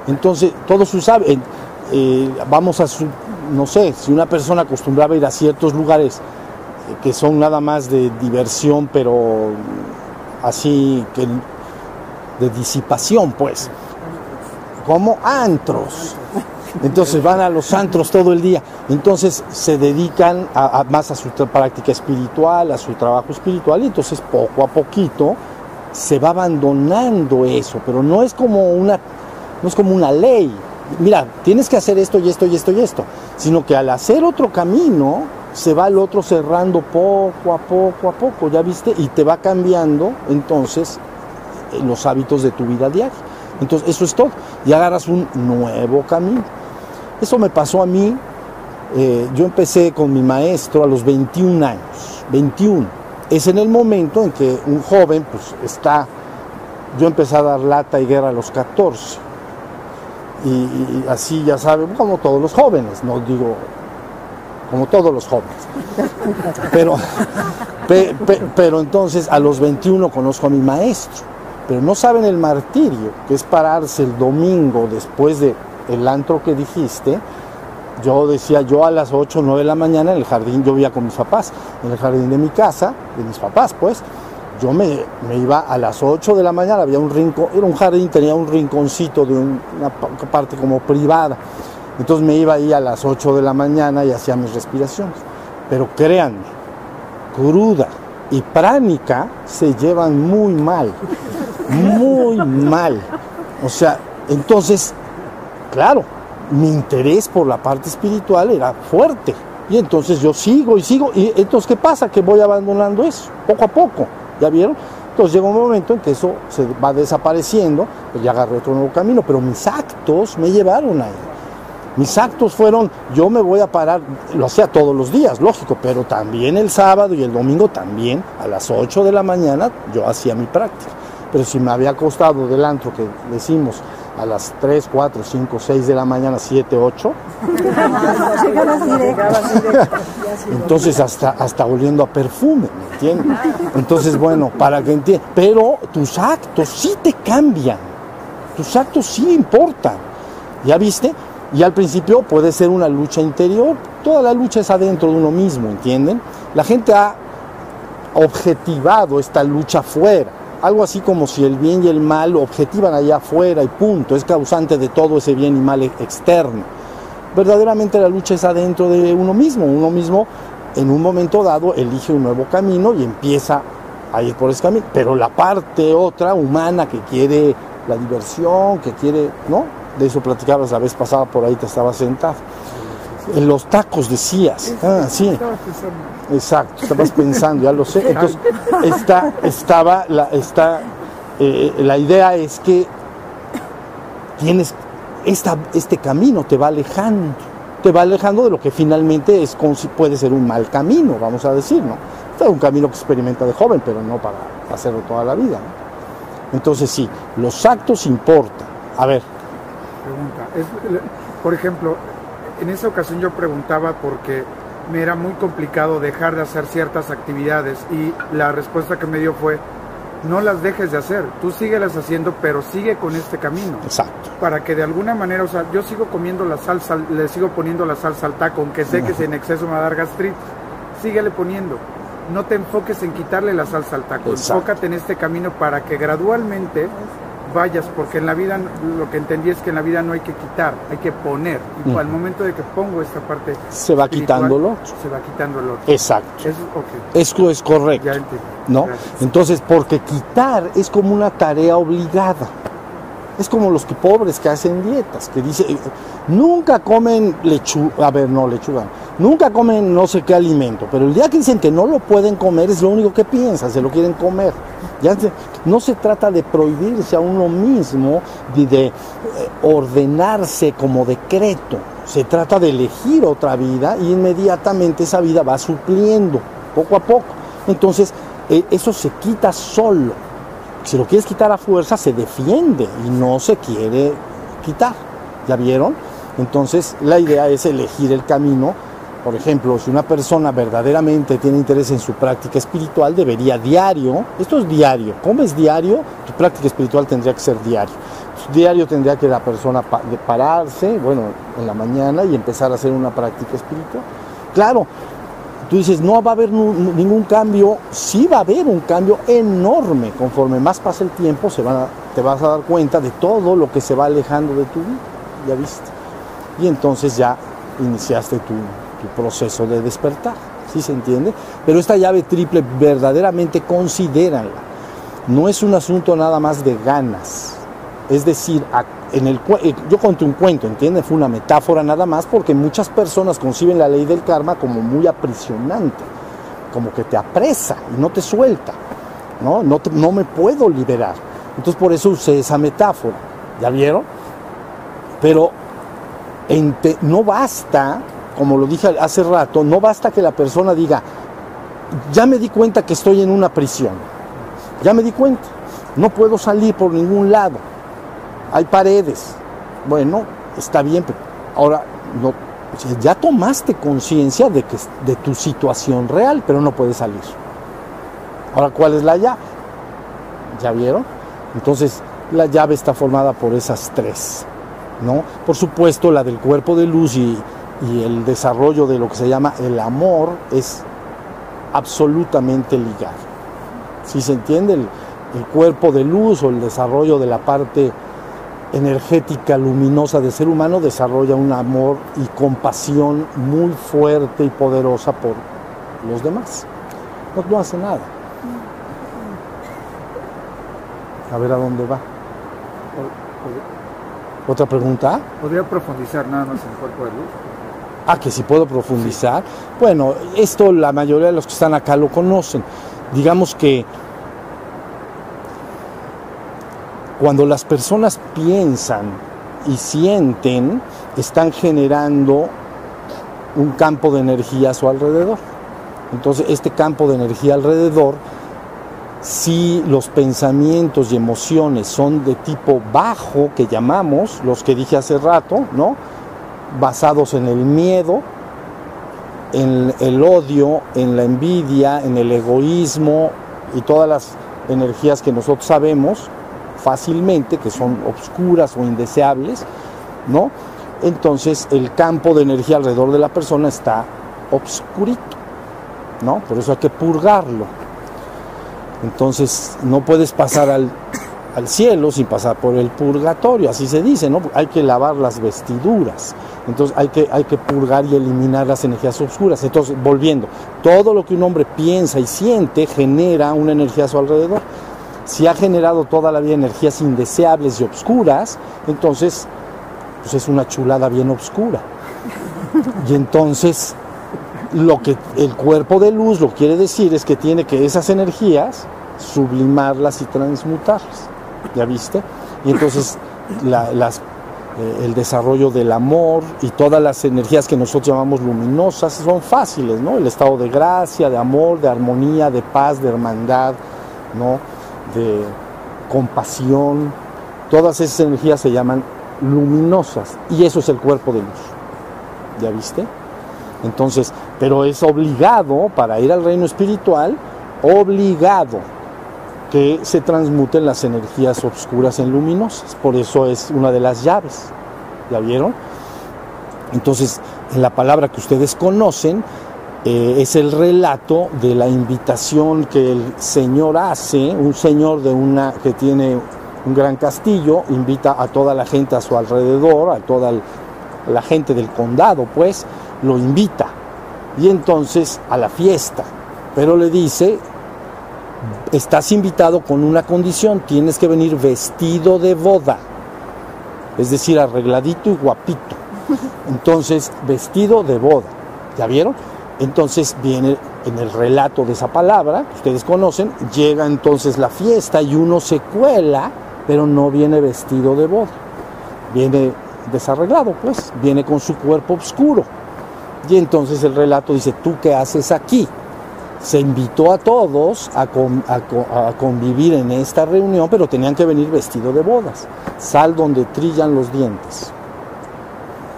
Entonces, todos sus hábitos, eh, vamos a, su, no sé, si una persona acostumbraba a ir a ciertos lugares eh, que son nada más de diversión, pero así que de disipación, pues, como antros. Entonces van a los antros todo el día. Entonces se dedican a, más a su práctica espiritual, a su trabajo espiritual, y entonces poco a poquito se va abandonando eso, pero no es como una, no es como una ley. Mira, tienes que hacer esto y esto y esto y esto, sino que al hacer otro camino, se va el otro cerrando poco a poco a poco, ¿ya viste? Y te va cambiando entonces eh, los hábitos de tu vida diaria. Entonces, eso es todo. Y agarras un nuevo camino. Eso me pasó a mí. Eh, yo empecé con mi maestro a los 21 años. 21. Es en el momento en que un joven, pues está. Yo empecé a dar lata y guerra a los 14. Y, así, ya saben, como todos los jóvenes, no digo como todos los jóvenes. Pero, (laughs) pero entonces a los 21 conozco a mi maestro pero no saben el martirio, que es pararse el domingo después de el antro que dijiste. Yo decía, yo a las 8 o 9 de la mañana en el jardín, yo vivía con mis papás, en el jardín de mi casa, de mis papás pues, yo me, iba a las 8 de la mañana, había un rincón, era un jardín, tenía un rinconcito de una parte como privada. Entonces me iba ahí a las 8 de la mañana y hacía mis respiraciones. Pero créanme, cruda y pránica se llevan muy mal muy mal. O sea, entonces, claro, mi interés por la parte espiritual era fuerte. Y entonces yo sigo y sigo. Y entonces, ¿qué pasa? Que voy abandonando eso, poco a poco. ¿Ya vieron? Entonces llega un momento en que eso se va desapareciendo, pues ya agarré otro nuevo camino, pero mis actos me llevaron ahí. Mis actos fueron, yo me voy a parar, lo hacía todos los días, lógico, pero también el sábado y el domingo también, a las 8 de la mañana, yo hacía mi práctica. Pero si me había costado del antro que decimos a las 3, 4, 5, 6 de la mañana, 7, 8. Entonces hasta, hasta oliendo a perfume, ¿me entiendes? Entonces, bueno, para que entiendan. Pero tus actos sí te cambian. Tus actos sí importan. ¿Ya viste? Y al principio puede ser una lucha interior. Toda la lucha es adentro de uno mismo, ¿entienden? La gente ha objetivado esta lucha fuera algo así como si el bien y el mal objetivan allá afuera y punto, es causante de todo ese bien y mal externo. Verdaderamente la lucha es adentro de uno mismo, uno mismo en un momento dado elige un nuevo camino y empieza a ir por ese camino, pero la parte otra humana que quiere la diversión, que quiere, ¿no? De eso platicabas la vez pasada, por ahí te estaba sentado. En los tacos decías, ah, sí. Exacto, estabas pensando, ya lo sé. Entonces, esta, estaba, la, está, eh, la idea es que tienes, esta, este camino te va alejando, te va alejando de lo que finalmente es, puede ser un mal camino, vamos a decir, ¿no? Este es un camino que experimenta de joven, pero no para hacerlo toda la vida. Entonces sí, los actos importan. A ver. Pregunta. por ejemplo, en esa ocasión yo preguntaba porque me era muy complicado dejar de hacer ciertas actividades y la respuesta que me dio fue, no las dejes de hacer, tú síguelas haciendo, pero sigue con este camino. Exacto. Para que de alguna manera, o sea, yo sigo comiendo la salsa, le sigo poniendo la salsa al taco, aunque sé que si en exceso me va a dar gastritis, síguele poniendo. No te enfoques en quitarle la salsa al taco, enfócate en este camino para que gradualmente vayas, porque en la vida lo que entendí es que en la vida no hay que quitar, hay que poner. Y al momento de que pongo esta parte Se va espiritual, quitando lo otro. Se va otro. Exacto. Eso, ok, Esto es correcto. ya. ¿no? Gracias. Entonces, porque quitar es como una tarea obligada. Es como los que pobres que hacen dietas, que dice, nunca comen lechuga, a ver, no lechuga, nunca comen no sé qué alimento, pero el día que dicen que no lo pueden comer es lo único que piensan, se lo quieren comer. Ya no se trata de prohibirse a uno mismo, de, de, eh, ordenarse como decreto, se trata de elegir otra vida y inmediatamente esa vida va supliendo, poco a poco. Entonces, eh, eso se quita solo. Si lo quieres quitar a fuerza, se defiende y no se quiere quitar. ¿Ya vieron? Entonces, la idea es elegir el camino. Por ejemplo, si una persona verdaderamente tiene interés en su práctica espiritual, debería diario, esto es diario, ¿cómo es diario? Tu práctica espiritual tendría que ser diario. Diario tendría que la persona pararse, bueno, en la mañana y empezar a hacer una práctica espiritual. Claro, tú dices, no va a haber ningún cambio, sí va a haber un cambio enorme. Conforme más pasa el tiempo, se van a- te vas a dar cuenta de todo lo que se va alejando de tu vida, ya viste. Y entonces ya iniciaste tu, tu proceso de despertar, ¿sí se entiende? Pero esta llave triple verdaderamente considéranla. No es un asunto nada más de ganas. Es decir, en el, eh, yo conté un cuento, ¿entiendes? Fue una metáfora nada más porque muchas personas conciben la ley del karma como muy aprisionante, como que te apresa y no te suelta, ¿no? No, me puedo liberar. Entonces por eso usé esa metáfora, ¿ya vieron? Pero no basta, como lo dije hace rato, no basta que la persona diga, ya me di cuenta que estoy en una prisión, ya me di cuenta, no puedo salir por ningún lado, hay paredes. Bueno, está bien, pero ahora no, ya tomaste conciencia de, de tu situación real, pero no puedes salir. Ahora, ¿cuál es la llave? ¿Ya vieron? Entonces, la llave está formada por esas tres. ¿no? Por supuesto, la del cuerpo de luz y, el desarrollo de lo que se llama el amor es absolutamente ligado. Si se entiende, el, el cuerpo de luz o el desarrollo de la parte energética luminosa del ser humano desarrolla un amor y compasión muy fuerte y poderosa por los demás. No, no hace nada. A ver a dónde va. ¿Otra pregunta? ¿Podría profundizar nada más en el cuerpo de luz? Ah, que si puedo profundizar. Bueno, esto la mayoría de los que están acá lo conocen. Digamos que cuando las personas piensan y sienten, están generando un campo de energía a su alrededor. Entonces, este campo de energía alrededor, si los pensamientos y emociones son de tipo bajo, que llamamos, los que dije hace rato, ¿no? Basados en el miedo, en el odio, en la envidia, en el egoísmo y todas las energías que nosotros sabemos fácilmente, que son obscuras o indeseables, ¿no? Entonces el campo de energía alrededor de la persona está obscurito, ¿no? Por eso hay que purgarlo. Entonces no puedes pasar al, al cielo sin pasar por el purgatorio, así se dice, ¿no? Hay que lavar las vestiduras. Entonces hay que, hay que purgar y eliminar las energías oscuras. Entonces, volviendo, todo lo que un hombre piensa y siente genera una energía a su alrededor. Si ha generado toda la vida energías indeseables y obscuras, entonces pues es una chulada bien obscura. Y entonces lo que el cuerpo de luz lo quiere decir es que tiene que esas energías sublimarlas y transmutarlas. ¿Ya viste? Y entonces eh, el desarrollo del amor y todas las energías que nosotros llamamos luminosas son fáciles, ¿no? El estado de gracia, de amor, de armonía, de paz, de hermandad, ¿no? De compasión. Todas esas energías se llaman luminosas y eso es el cuerpo de luz. ¿Ya viste? Entonces, pero es obligado para ir al reino espiritual, obligado que se transmuten las energías oscuras en luminosas. Por eso es una de las llaves. ¿Ya vieron? Entonces, en la palabra que ustedes conocen, eh, es el relato de la invitación que el Señor hace, un Señor de una, que tiene un gran castillo, invita a toda la gente a su alrededor, a toda la gente del condado, pues, lo invita. Y entonces a la fiesta, pero le dice, estás invitado con una condición, tienes que venir vestido de boda, es decir, arregladito y guapito. (laughs) Entonces, vestido de boda, ¿ya vieron? Entonces viene en el relato de esa palabra, que ustedes conocen, llega entonces la fiesta y uno se cuela, pero no viene vestido de boda, viene desarreglado, pues, viene con su cuerpo oscuro. Y entonces el relato dice, ¿tú qué haces aquí? Se invitó a todos a, convivir en esta reunión, pero tenían que venir vestido de bodas. Sal donde trillan los dientes.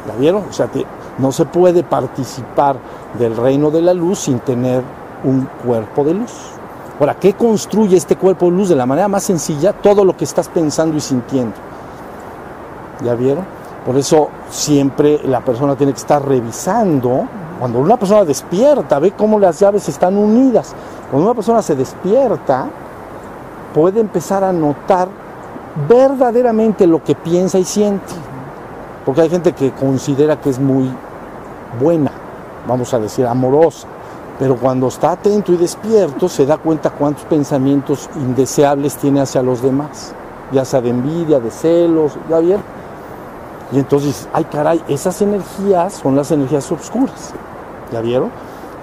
¿La vieron? O sea, que no se puede participar del reino de la luz sin tener un cuerpo de luz. Ahora, ¿qué construye este cuerpo de luz? De la manera más sencilla, todo lo que estás pensando y sintiendo. ¿Ya vieron? Por eso siempre la persona tiene que estar revisando. Cuando una persona despierta, ve cómo las llaves están unidas. Cuando una persona se despierta, puede empezar a notar verdaderamente lo que piensa y siente. Porque hay gente que considera que es muy buena, vamos a decir amorosa, pero cuando está atento y despierto se da cuenta cuántos pensamientos indeseables tiene hacia los demás, ya sea de envidia, de celos, ya bien. Y entonces, ay caray, esas energías son las energías oscuras, ¿ya vieron?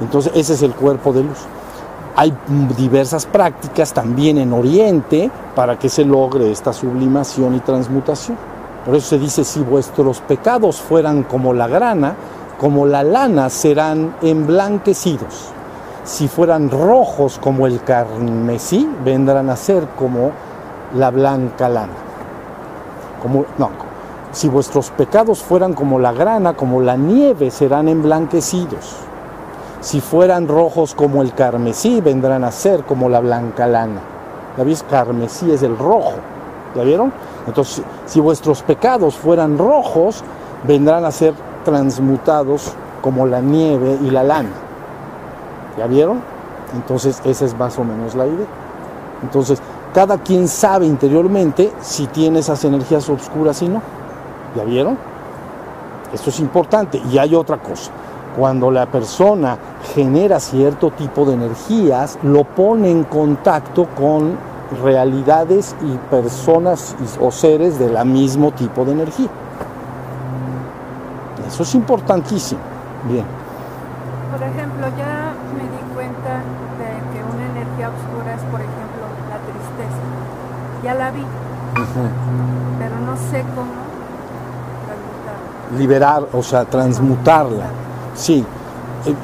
Entonces ese es el cuerpo de luz. Hay diversas prácticas también en Oriente para que se logre esta sublimación y transmutación. Por eso se dice, si vuestros pecados fueran como la grana, como la lana serán emblanquecidos. Si fueran rojos como el carmesí, vendrán a ser como la blanca lana. Como, no, si vuestros pecados fueran como la grana, como la nieve, serán emblanquecidos. Si fueran rojos como el carmesí, vendrán a ser como la blanca lana. ¿La viste? Carmesí es el rojo. ¿Ya vieron? Entonces, si vuestros pecados fueran rojos, vendrán a ser transmutados como la nieve y la lana. ¿Ya vieron? Entonces esa es más o menos la idea. Entonces, cada quien sabe interiormente si tiene esas energías oscuras y no. ¿Ya vieron? Esto es importante. Y hay otra cosa. Cuando la persona genera cierto tipo de energías, lo pone en contacto con realidades y personas o seres del mismo tipo de energía. Eso es importantísimo. Bien. Por ejemplo, ya me di cuenta de que una energía oscura es, por ejemplo, la tristeza. Ya la vi, pero no sé cómo transmutarla. Liberar, o sea, transmutarla. Sí. Eh,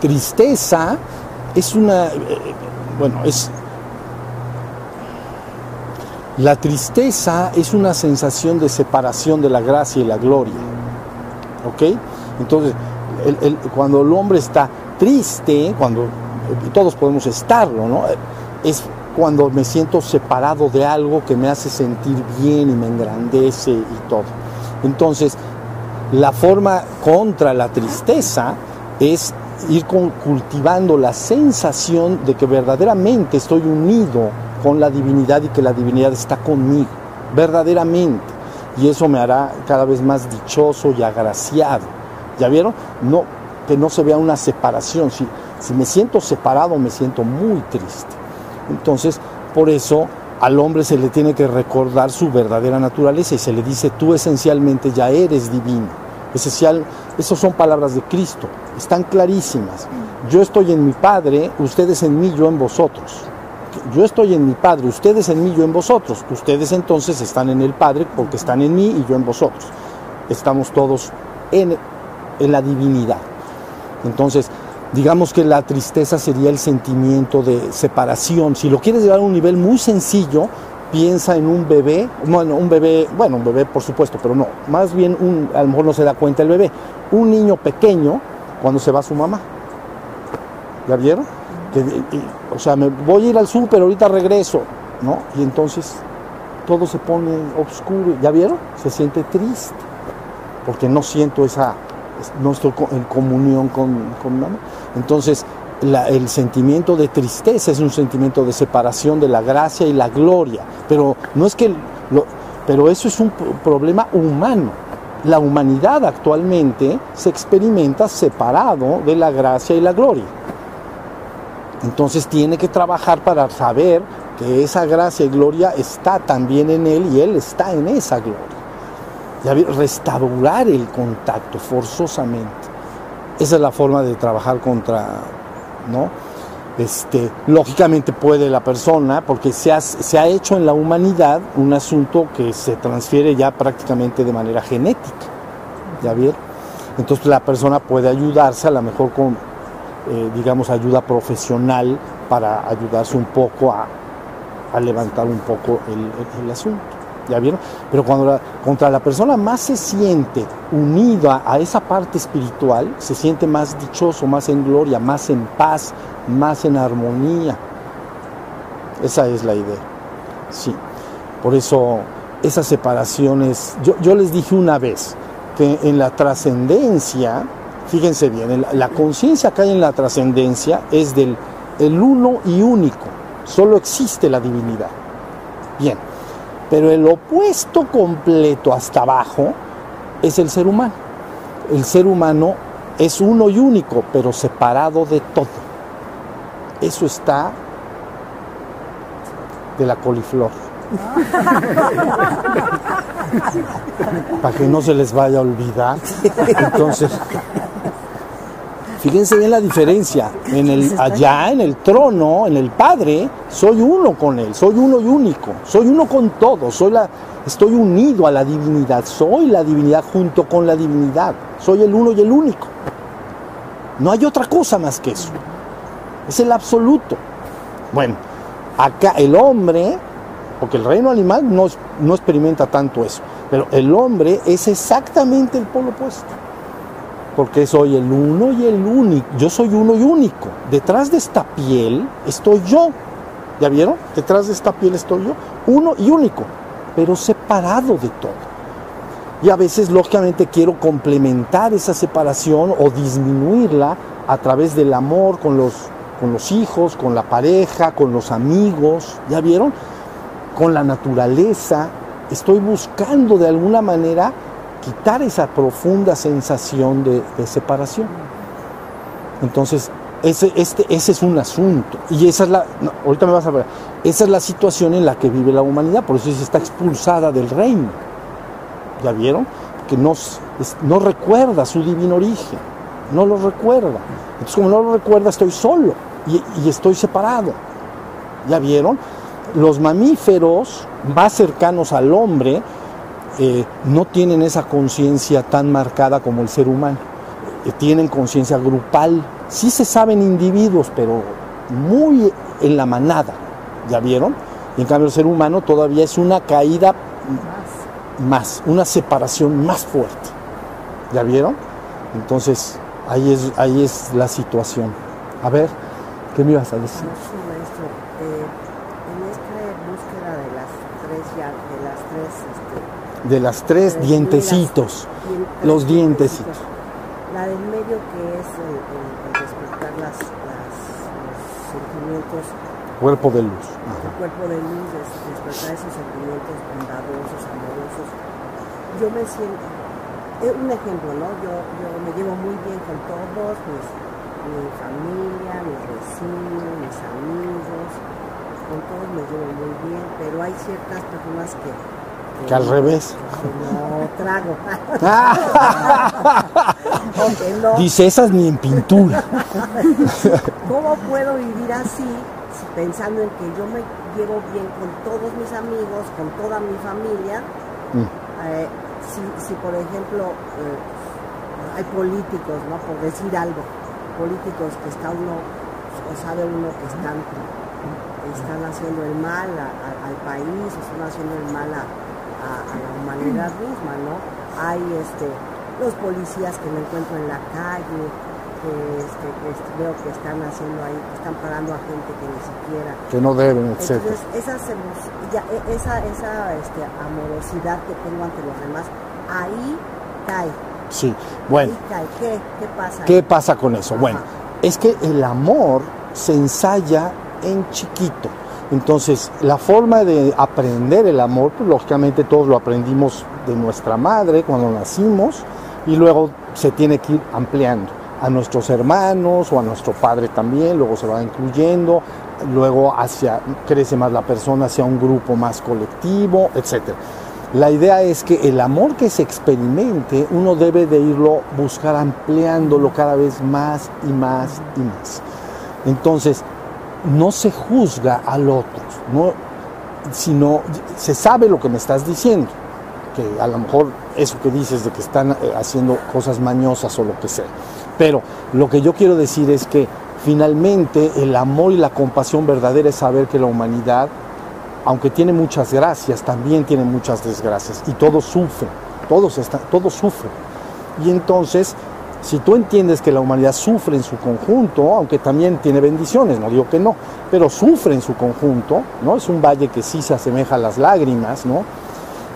tristeza es una, eh, bueno, es la tristeza es una sensación de separación de la gracia y la gloria. ¿Ok? Entonces, cuando el hombre está triste, cuando todos podemos estarlo, ¿no? Es cuando me siento separado de algo que me hace sentir bien y me engrandece y todo. Entonces, la forma contra la tristeza es ir cultivando la sensación de que verdaderamente estoy unido con la divinidad y que la divinidad está conmigo, verdaderamente y eso me hará cada vez más dichoso y agraciado. ¿Ya vieron? No, que no se vea una separación. Si, si me siento separado, me siento muy triste. Entonces, por eso al hombre se le tiene que recordar su verdadera naturaleza y se le dice, tú esencialmente ya eres divino. Esencial, esas son palabras de Cristo, están clarísimas. Yo estoy en mi Padre, ustedes en mí, yo en vosotros yo estoy en mi Padre, ustedes en mí, yo en vosotros. Ustedes entonces están en el Padre porque están en mí y yo en vosotros. Estamos todos en, la divinidad. Entonces, digamos que la tristeza sería el sentimiento de separación. Si lo quieres llevar a un nivel muy sencillo, piensa en un bebé, bueno, un bebé, bueno, un bebé por supuesto, pero no, más bien un, a lo mejor no se da cuenta el bebé, un niño pequeño cuando se va su mamá. ¿Ya vieron? O sea, me voy a ir al súper, ahorita regreso, ¿no? Y entonces todo se pone oscuro, ¿ya vieron? Se siente triste, porque no siento esa, no estoy en comunión con, con mamá. Entonces, el sentimiento de tristeza es un sentimiento de separación de la gracia y la gloria, pero no es que pero eso es un problema humano. La humanidad actualmente se experimenta separado de la gracia y la gloria. Entonces tiene que trabajar para saber que esa gracia y gloria está también en él y él está en esa gloria. restaurar el contacto forzosamente. Esa es la forma de trabajar contra, ¿no? Este, lógicamente puede la persona, porque se ha, se ha hecho en la humanidad un asunto que se transfiere ya prácticamente de manera genética. ¿Ya vieron? Entonces la persona puede ayudarse a lo mejor con, eh, digamos, ayuda profesional para ayudarse un poco a, levantar un poco el, asunto. ¿Ya vieron? Pero cuando contra la persona más se siente unida a esa parte espiritual, se siente más dichoso, más en gloria, más en paz, más en armonía. Esa es la idea. Sí. Por eso esas separaciones, yo, yo les dije una vez que en la trascendencia, fíjense bien, la conciencia que hay en la trascendencia es del el uno y único, solo existe la divinidad. Bien, pero el opuesto completo hasta abajo es el ser humano. El ser humano es uno y único, pero separado de todo. Eso está de la coliflor. (laughs) Para que no se les vaya a olvidar. Entonces, fíjense bien la diferencia. En el, allá en el trono, en el Padre, soy uno con Él, soy uno y único, soy uno con todo, soy la, estoy unido a la divinidad, soy la divinidad junto con la divinidad, soy el uno y el único. No hay otra cosa más que eso. Es el absoluto. Bueno, acá el hombre, porque el reino animal no, no experimenta tanto eso, pero el hombre es exactamente el polo opuesto. Porque soy el uno y el único. Yo soy uno y único. Detrás de esta piel estoy yo. ¿Ya vieron? Detrás de esta piel estoy yo. Uno y único. Pero separado de todo. Y a veces, lógicamente, quiero complementar esa separación o disminuirla a través del amor con los con los hijos, con la pareja, con los amigos, ¿ya vieron? Con la naturaleza. Estoy buscando de alguna manera quitar esa profunda sensación de, separación. Entonces, ese, este, ese es un asunto. Y esa es la, ahorita me vas a ver, esa es la situación en la que vive la humanidad, por eso se está expulsada del reino. ¿Ya vieron? Que no, no recuerda su divino origen, no lo recuerda. Entonces, como no lo recuerda, estoy solo y, estoy separado. ¿Ya vieron? Los mamíferos más cercanos al hombre eh, no tienen esa conciencia tan marcada como el ser humano. Eh, tienen conciencia grupal. Sí se saben individuos, pero muy en la manada. ¿Ya vieron? Y en cambio el ser humano todavía es una caída más, una separación más fuerte. ¿Ya vieron? Entonces, ahí es, ahí es la situación. A ver. ¿Qué me ibas a decir? Sí, maestro. Eh, en esta búsqueda de las tres, ya, de las tres, este, de las tres dientecitos, los dientecitos. La del medio que es el, despertar las, las, los sentimientos. Cuerpo de luz. El cuerpo de luz, despertar esos sentimientos bondadosos, amorosos. Yo me siento, un ejemplo, ¿no? Yo, yo me llevo muy bien con todos mis mi familia, mis vecinos, mis amigos, con todos me llevo muy bien, pero hay ciertas personas que... Que, al revés. no trago. (laughs) Dice esas ni en pintura. (laughs) ¿Cómo puedo vivir así pensando en que yo me llevo bien con todos mis amigos, con toda mi familia? Mm. Eh, si, por ejemplo eh, hay políticos, ¿no? Por decir algo, políticos que está uno, o sabe uno que están, están haciendo el mal al país, están haciendo el mal a, la humanidad misma, ¿no? Hay este, los policías que me encuentro en la calle, que, este, veo que están haciendo ahí, que están parando a gente que ni siquiera. Que no deben, etc. Entonces, esa, e, esa, esa este, amorosidad que tengo ante los demás, ahí cae Sí, bueno. ¿Qué, qué pasa? ¿Qué pasa con eso? Bueno, es que el amor se ensaya en chiquito. Entonces, la forma de aprender el amor, pues lógicamente todos lo aprendimos de nuestra madre cuando nacimos y luego se tiene que ir ampliando a nuestros hermanos o a nuestro padre también, luego se va incluyendo, luego hacia, crece más la persona hacia un grupo más colectivo, etc. La idea es que el amor que se experimente, uno debe de irlo buscar ampliándolo cada vez más y más y más. Entonces, no se juzga al otro, no, sino se sabe lo que me estás diciendo, que a lo mejor eso que dices de que están eh, haciendo cosas mañosas o lo que sea. Pero lo que yo quiero decir es que finalmente el amor y la compasión verdadera es saber que la humanidad, aunque tiene muchas gracias, también tiene muchas desgracias y todos sufren, todos, están, todos sufren. Y entonces si tú entiendes que la humanidad sufre en su conjunto, aunque también tiene bendiciones, no digo que no, pero sufre en su conjunto, ¿no? Es un valle que sí se asemeja a las lágrimas, ¿no?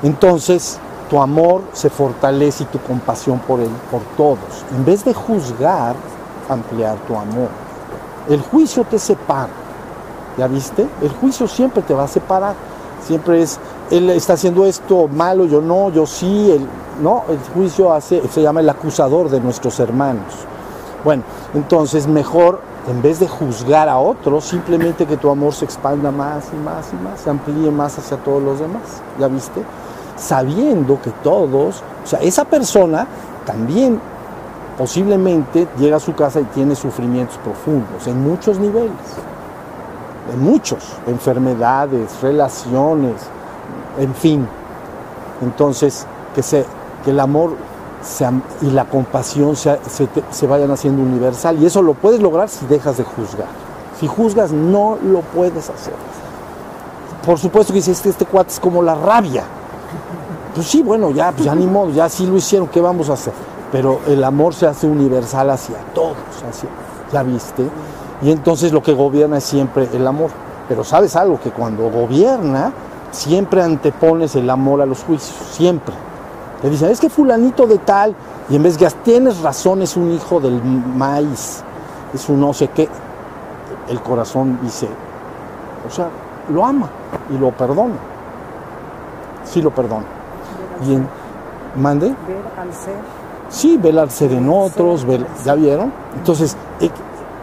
Entonces, tu amor se fortalece y tu compasión por él, por todos. En vez de juzgar, ampliar tu amor. El juicio te separa. ¿Ya viste? El juicio siempre te va a separar. Siempre es, él está haciendo esto malo, yo no, yo sí, no, el juicio hace, se llama el acusador de nuestros hermanos. Bueno, entonces mejor, en vez de juzgar a otros, simplemente que tu amor se expanda más y más y más, se amplíe más hacia todos los demás, ¿ya viste? Sabiendo que todos, o sea, esa persona también posiblemente llega a su casa y tiene sufrimientos profundos en muchos niveles, en muchos, enfermedades, relaciones, en fin. Entonces, que que el amor y la compasión se, se, vayan haciendo universal. Y eso lo puedes lograr si dejas de juzgar. Si juzgas, no lo puedes hacer. Por supuesto que dices, este, este cuate es como la rabia. Pues sí, bueno, ya, pues ya ni modo, ya sí lo hicieron, ¿qué vamos a hacer? Pero el amor se hace universal hacia todos, hacia, ¿ya viste? Y entonces lo que gobierna es siempre el amor. Pero sabes algo, que cuando gobierna, siempre antepones el amor a los juicios, siempre. Le dicen, es que fulanito de tal, y en vez de que tienes razón, es un hijo del maíz, es un no sé qué, el corazón dice, o sea, lo ama y lo perdona. Sí lo perdona. Bien, mande. Ver al ser. Sí, ver al ser en otros, ver, ¿ya vieron? Entonces,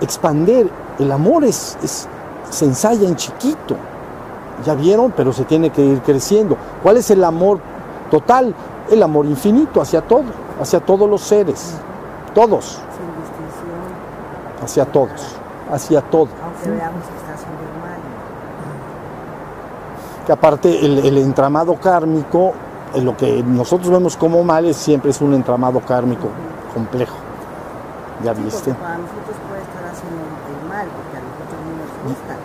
expander, el amor es, es, se ensaya en chiquito, ¿ya vieron? Pero se tiene que ir creciendo. ¿Cuál es el amor total? el amor infinito hacia todo, hacia todos los seres, todos. Sin distinción. Hacia todos, hacia todo. Aunque veamos que está haciendo mal. Que aparte el, entramado kármico, lo que nosotros vemos como mal es siempre es un entramado kármico complejo. ¿Ya viste? para nosotros puede estar haciendo el mal, porque a nosotros no nos gusta,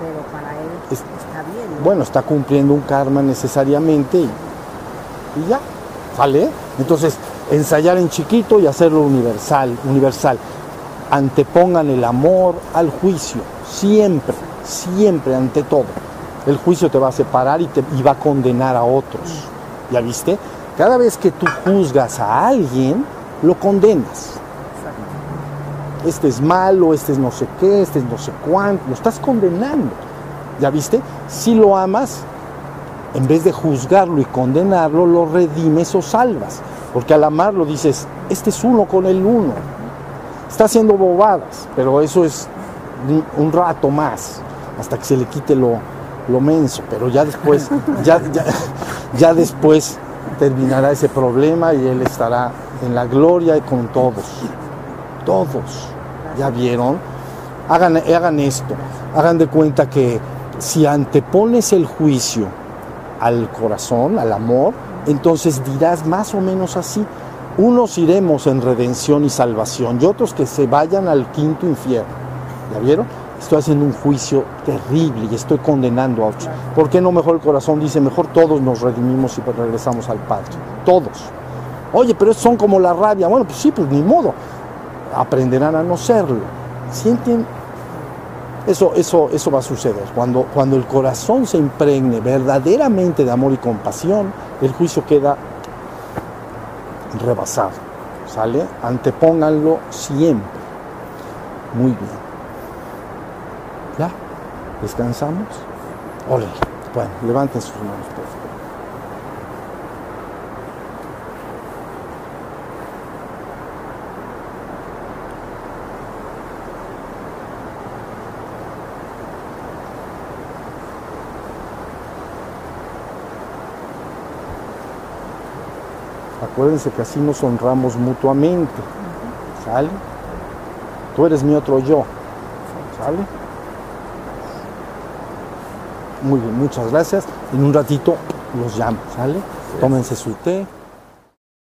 pero para él bien. Bueno, está cumpliendo un karma necesariamente y ya. ¿Vale? Entonces, ensayar en chiquito y hacerlo universal, universal. Antepongan el amor al juicio, siempre, siempre, ante todo. El juicio te va a separar y, te, va a condenar a otros. ¿Ya viste? Cada vez que tú juzgas a alguien, lo condenas. Este es malo, este es no sé qué, este es no sé cuánto, lo estás condenando. ¿Ya viste? Si lo amas, en vez de juzgarlo y condenarlo, lo redimes o salvas. Porque al amarlo dices, este es uno con el uno. Está haciendo bobadas, pero eso es un rato más, hasta que se le quite lo, lo menso. Pero ya después, (laughs) ya, ya, después terminará ese problema y él estará en la gloria y con todos. Todos. ¿Ya vieron? Hagan, hagan esto. Hagan de cuenta que si antepones el juicio, al corazón, al amor, entonces dirás más o menos así, unos iremos en redención y salvación y otros que se vayan al quinto infierno. ¿Ya vieron? Estoy haciendo un juicio terrible y estoy condenando a otros. ¿Por qué no mejor el corazón dice, mejor todos nos redimimos y regresamos al Padre? Todos. Oye, pero son como la rabia. Bueno, pues sí, pues ni modo. Aprenderán a no serlo. ¿Sienten? Eso, eso, eso va a suceder. Cuando, cuando el corazón se impregne verdaderamente de amor y compasión, el juicio queda rebasado. ¿Sale? Antepónganlo siempre. Muy bien. ¿Ya? ¿Descansamos? Órale. Bueno, levanten sus manos, por favor. Acuérdense que así nos honramos mutuamente. ¿Sale? Tú eres mi otro yo. ¿Sale? Muy bien, muchas gracias. En un ratito los llamo, ¿sale? Tómense su té.